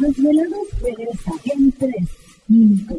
Los desvelados regresa en 3 minutos.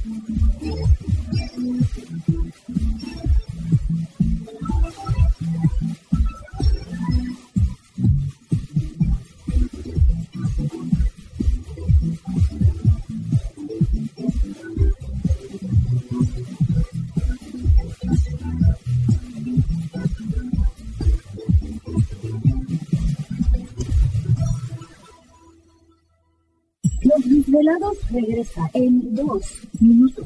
Desvelados regresa en 2 minutos.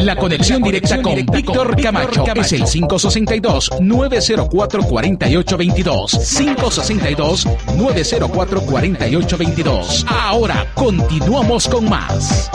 La conexión directa con Víctor Camacho es el 562-904-4822. 562-904-4822. Ahora continuamos con más.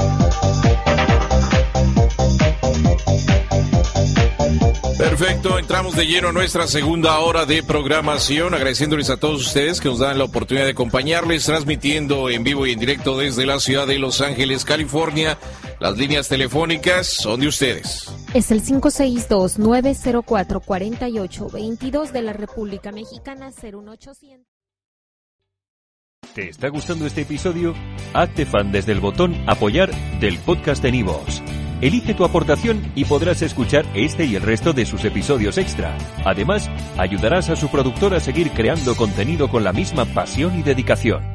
Perfecto, entramos de lleno a nuestra segunda hora de programación, agradeciéndoles a todos ustedes que nos dan la oportunidad de acompañarles, transmitiendo en vivo y en directo desde la ciudad de Los Ángeles, California. Las líneas telefónicas son de ustedes. Es el 562-904-4822 de la República Mexicana 01800. ¿Te está gustando este episodio? Hazte fan desde el botón Apoyar del podcast de Nivos. Elige tu aportación y podrás escuchar este y el resto de sus episodios extra. Además, ayudarás a su productor a seguir creando contenido con la misma pasión y dedicación.